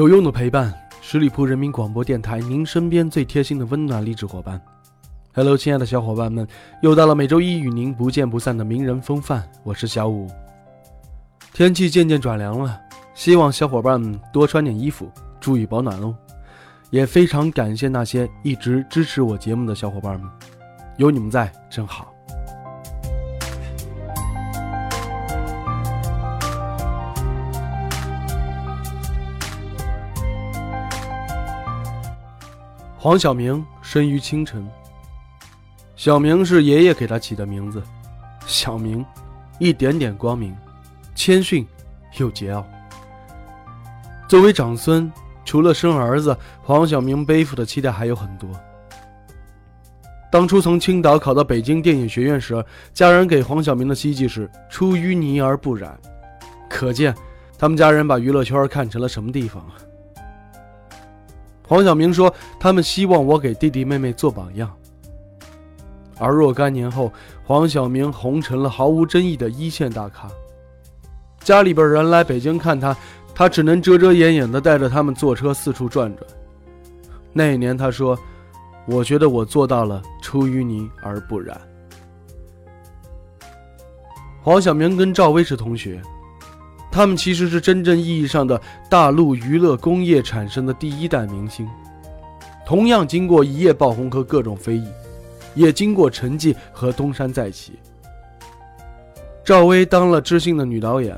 有用的陪伴，十里铺人民广播电台，您身边最贴心的温暖励志伙伴。Hello，亲爱的小伙伴们，又到了每周一与您不见不散的名人风范，我是小五。天气渐渐转凉了，希望小伙伴们多穿点衣服，注意保暖哦。也非常感谢那些一直支持我节目的小伙伴们，有你们在真好。黄晓明生于清晨。小明是爷爷给他起的名字，小明，一点点光明，谦逊又桀骜。作为长孙，除了生儿子，黄晓明背负的期待还有很多。当初从青岛考到北京电影学院时，家人给黄晓明的希冀是“出淤泥而不染”，可见他们家人把娱乐圈看成了什么地方！黄晓明说：“他们希望我给弟弟妹妹做榜样。”而若干年后，黄晓明红成了毫无争议的一线大咖。家里边人来北京看他，他只能遮遮掩掩地带着他们坐车四处转转。那一年，他说：“我觉得我做到了出淤泥而不染。”黄晓明跟赵薇是同学。他们其实是真正意义上的大陆娱乐工业产生的第一代明星，同样经过一夜爆红和各种非议，也经过沉寂和东山再起。赵薇当了知性的女导演，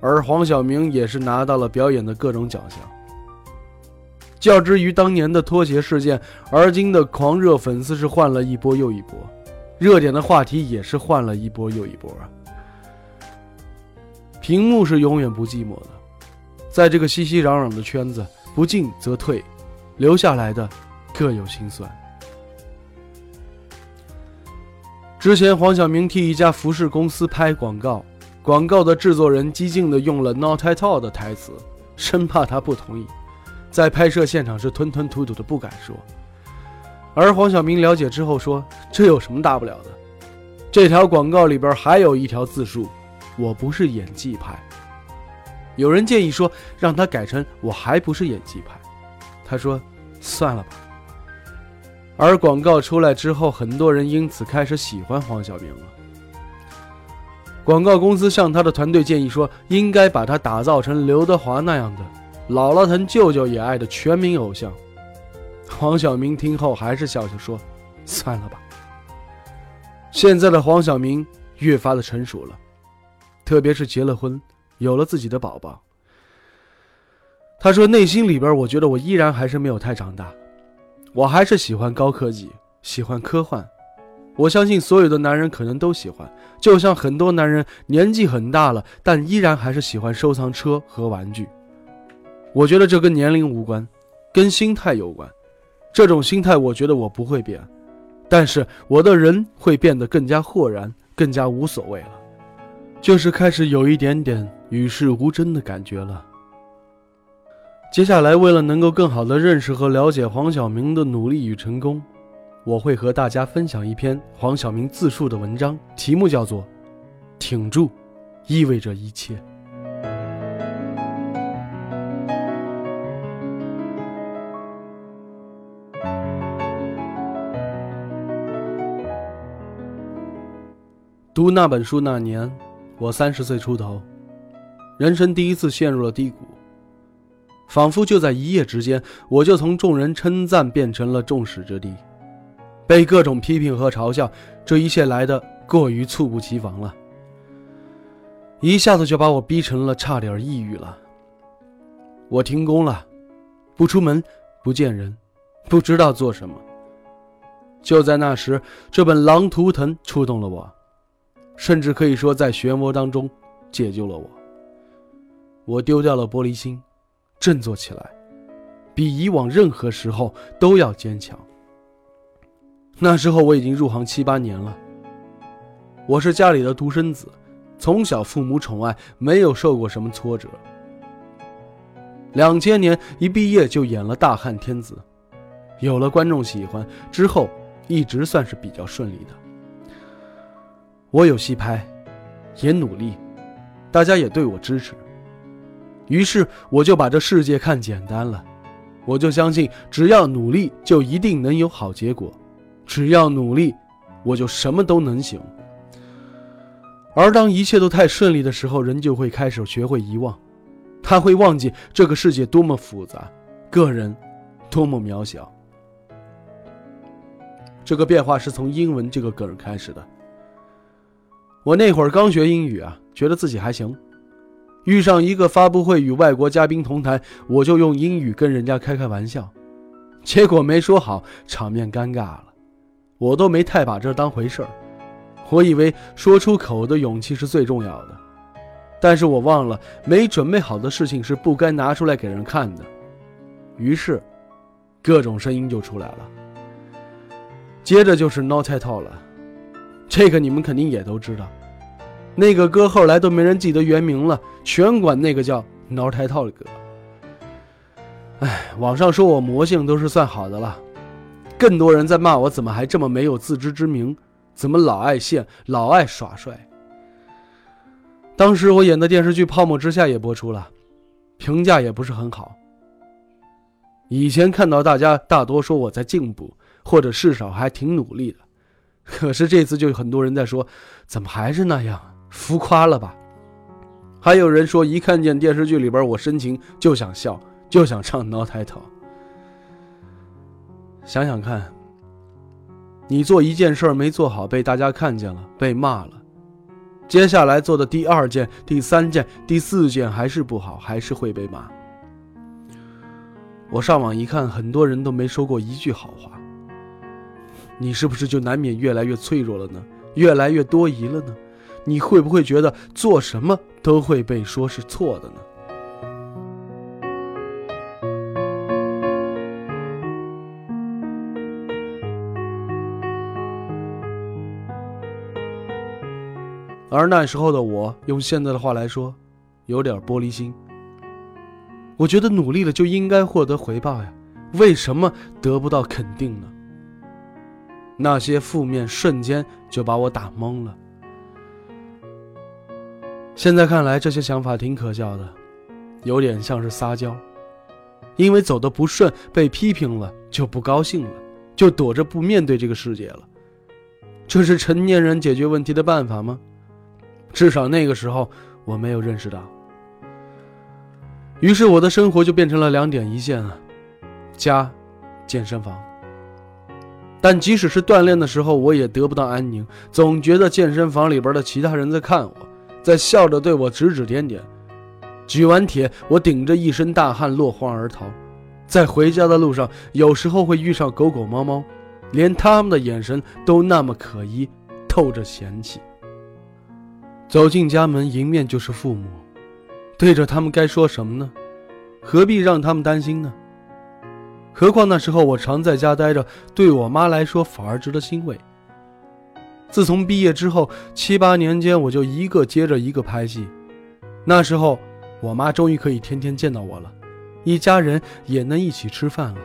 而黄晓明也是拿到了表演的各种奖项。较之于当年的拖鞋事件，而今的狂热粉丝是换了一波又一波，热点的话题也是换了一波又一波。屏幕是永远不寂寞的，在这个熙熙攘攘的圈子，不进则退，留下来的各有心酸。之前黄晓明替一家服饰公司拍广告，广告的制作人激进的用了 “not at all” 的台词，生怕他不同意，在拍摄现场是吞吞吐吐的不敢说。而黄晓明了解之后说：“这有什么大不了的？这条广告里边还有一条自述。”我不是演技派。有人建议说让他改成我还不是演技派，他说算了吧。而广告出来之后，很多人因此开始喜欢黄晓明了。广告公司向他的团队建议说，应该把他打造成刘德华那样的姥姥疼舅舅也爱的全民偶像。黄晓明听后还是笑笑说算了吧。现在的黄晓明越发的成熟了。特别是结了婚，有了自己的宝宝。他说：“内心里边，我觉得我依然还是没有太长大，我还是喜欢高科技，喜欢科幻。我相信所有的男人可能都喜欢，就像很多男人年纪很大了，但依然还是喜欢收藏车和玩具。我觉得这跟年龄无关，跟心态有关。这种心态，我觉得我不会变，但是我的人会变得更加豁然，更加无所谓了。”就是开始有一点点与世无争的感觉了。接下来，为了能够更好的认识和了解黄晓明的努力与成功，我会和大家分享一篇黄晓明自述的文章，题目叫做《挺住，意味着一切》。读那本书那年。我三十岁出头，人生第一次陷入了低谷，仿佛就在一夜之间，我就从众人称赞变成了众矢之的，被各种批评和嘲笑，这一切来的过于猝不及防了，一下子就把我逼成了差点抑郁了。我停工了，不出门，不见人，不知道做什么。就在那时，这本《狼图腾》触动了我。甚至可以说，在漩涡当中，解救了我。我丢掉了玻璃心，振作起来，比以往任何时候都要坚强。那时候我已经入行七八年了，我是家里的独生子，从小父母宠爱，没有受过什么挫折。两千年一毕业就演了《大汉天子》，有了观众喜欢之后，一直算是比较顺利的。我有戏拍，也努力，大家也对我支持。于是我就把这世界看简单了，我就相信只要努力就一定能有好结果，只要努力，我就什么都能行。而当一切都太顺利的时候，人就会开始学会遗忘，他会忘记这个世界多么复杂，个人多么渺小。这个变化是从英文这个梗开始的。我那会儿刚学英语啊，觉得自己还行。遇上一个发布会与外国嘉宾同台，我就用英语跟人家开开玩笑，结果没说好，场面尴尬了。我都没太把这当回事儿，我以为说出口的勇气是最重要的，但是我忘了没准备好的事情是不该拿出来给人看的。于是，各种声音就出来了。接着就是 Not at all 了，这个你们肯定也都知道。那个歌后来都没人记得原名了，全管那个叫 Not at all 的歌。哎，网上说我魔性都是算好的了，更多人在骂我怎么还这么没有自知之明，怎么老爱现，老爱耍帅。当时我演的电视剧《泡沫之夏》也播出了，评价也不是很好。以前看到大家大多说我在进步，或者至少还挺努力的，可是这次就有很多人在说，怎么还是那样？浮夸了吧？还有人说，一看见电视剧里边我深情，就想笑，就想唱《Not at all》。想想看，你做一件事没做好，被大家看见了，被骂了，接下来做的第二件、第三件、第四件还是不好，还是会被骂。我上网一看，很多人都没说过一句好话。你是不是就难免越来越脆弱了呢？越来越多疑了呢？你会不会觉得做什么都会被说是错的呢？而那时候的我，用现在的话来说，有点玻璃心。我觉得努力了就应该获得回报呀，为什么得不到肯定呢？那些负面瞬间就把我打懵了。现在看来，这些想法挺可笑的，有点像是撒娇，因为走的不顺，被批评了就不高兴了，就躲着不面对这个世界了。这是成年人解决问题的办法吗？至少那个时候我没有认识到。于是我的生活就变成了两点一线啊，家，健身房。但即使是锻炼的时候，我也得不到安宁，总觉得健身房里边的其他人在看我。在笑着对我指指点点，举完铁，我顶着一身大汗落荒而逃。在回家的路上，有时候会遇上狗狗猫猫，连他们的眼神都那么可疑，透着嫌弃。走进家门，迎面就是父母，对着他们该说什么呢？何必让他们担心呢？何况那时候我常在家待着，对我妈来说反而值得欣慰。自从毕业之后，七八年间，我就一个接着一个拍戏。那时候，我妈终于可以天天见到我了，一家人也能一起吃饭了。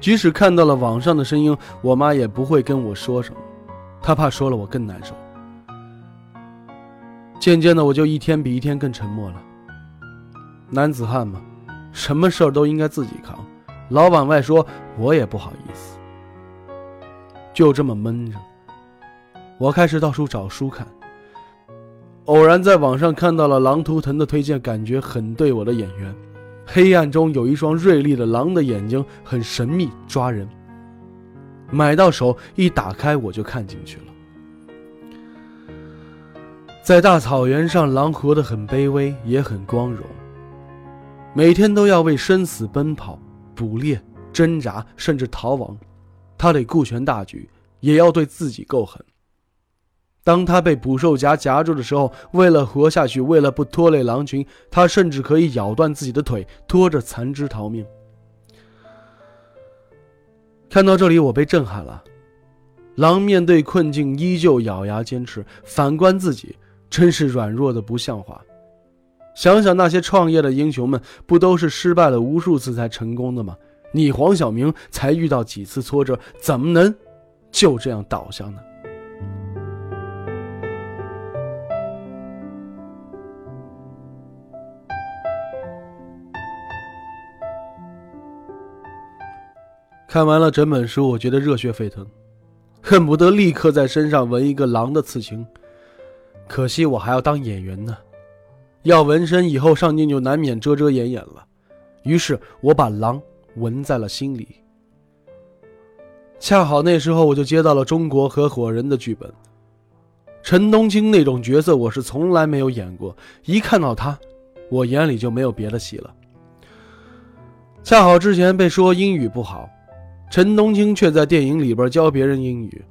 即使看到了网上的声音，我妈也不会跟我说什么，她怕说了我更难受。渐渐的，我就一天比一天更沉默了。男子汉嘛，什么事儿都应该自己扛，老往外说，我也不好意思。就这么闷着。我开始到处找书看，偶然在网上看到了狼图腾的推荐，感觉很对我的眼缘。黑暗中有一双锐利的狼的眼睛，很神秘抓人。买到手一打开，我就看进去了。在大草原上，狼活得很卑微，也很光荣。每天都要为生死奔跑、捕猎、挣扎，甚至逃亡。他得顾全大局，也要对自己够狠。当他被捕兽夹夹住的时候，为了活下去，为了不拖累狼群，他甚至可以咬断自己的腿，拖着残肢逃命。看到这里，我被震撼了。狼面对困境依旧咬牙坚持，反观自己，真是软弱的不像话。想想那些创业的英雄们，不都是失败了无数次才成功的吗？你黄晓明才遇到几次挫折，怎么能就这样倒下呢？看完了整本书，我觉得热血沸腾，恨不得立刻在身上纹一个狼的刺青。可惜我还要当演员呢，要纹身以后上镜就难免遮遮掩掩了。于是我把狼纹在了心里。恰好那时候我就接到了《中国合伙人》的剧本，陈东青那种角色我是从来没有演过，一看到他，我眼里就没有别的戏了。恰好之前被说英语不好。陈东青却在电影里边教别人英语。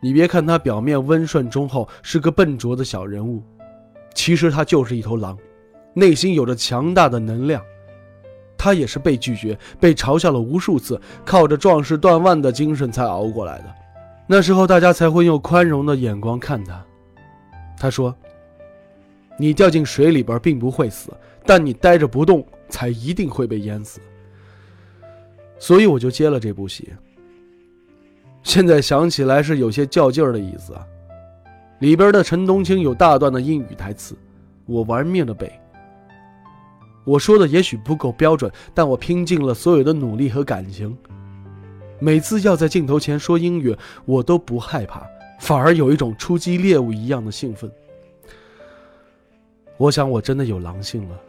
你别看他表面温顺忠厚，是个笨拙的小人物，其实他就是一头狼，内心有着强大的能量。他也是被拒绝、被嘲笑了无数次，靠着壮士断腕的精神才熬过来的。那时候大家才会用宽容的眼光看他。他说：“你掉进水里边并不会死，但你待着不动，才一定会被淹死。”所以我就接了这部戏。现在想起来是有些较劲儿的意思。里边的陈冬青有大段的英语台词，我玩命的背。我说的也许不够标准，但我拼尽了所有的努力和感情。每次要在镜头前说英语，我都不害怕，反而有一种出击猎物一样的兴奋。我想我真的有狼性了。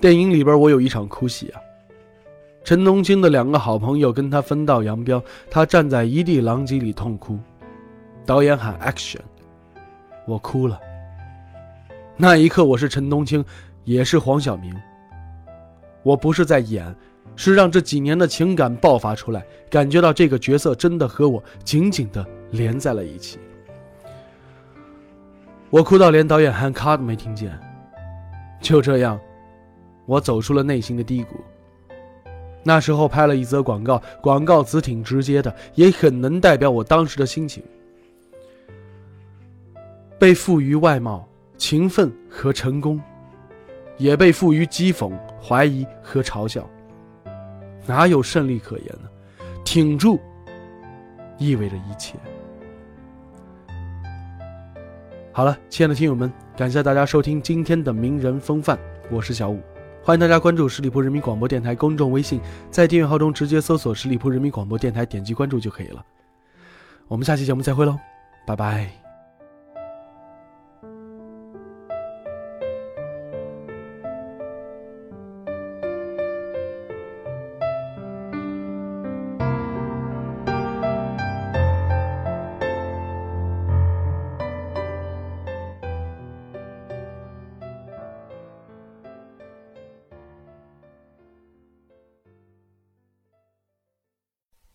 电影里边我有一场哭戏啊。陈冬青的两个好朋友跟他分道扬镳，他站在一地狼藉里痛哭。导演喊 action，我哭了。那一刻，我是陈冬青，也是黄晓明。我不是在演，是让这几年的情感爆发出来，感觉到这个角色真的和我紧紧的连在了一起。我哭到连导演喊卡都没听见。就这样，我走出了内心的低谷。那时候拍了一则广告，广告词挺直接的，也很能代表我当时的心情。被赋予外貌、勤奋和成功，也被赋予讥讽、怀疑和嘲笑，哪有胜利可言呢？挺住，意味着一切。好了，亲爱的听友们，感谢大家收听今天的名人风范，我是小五。欢迎大家关注十里铺人民广播电台公众微信，在订阅号中直接搜索“十里铺人民广播电台”，点击关注就可以了。我们下期节目再会喽，拜拜。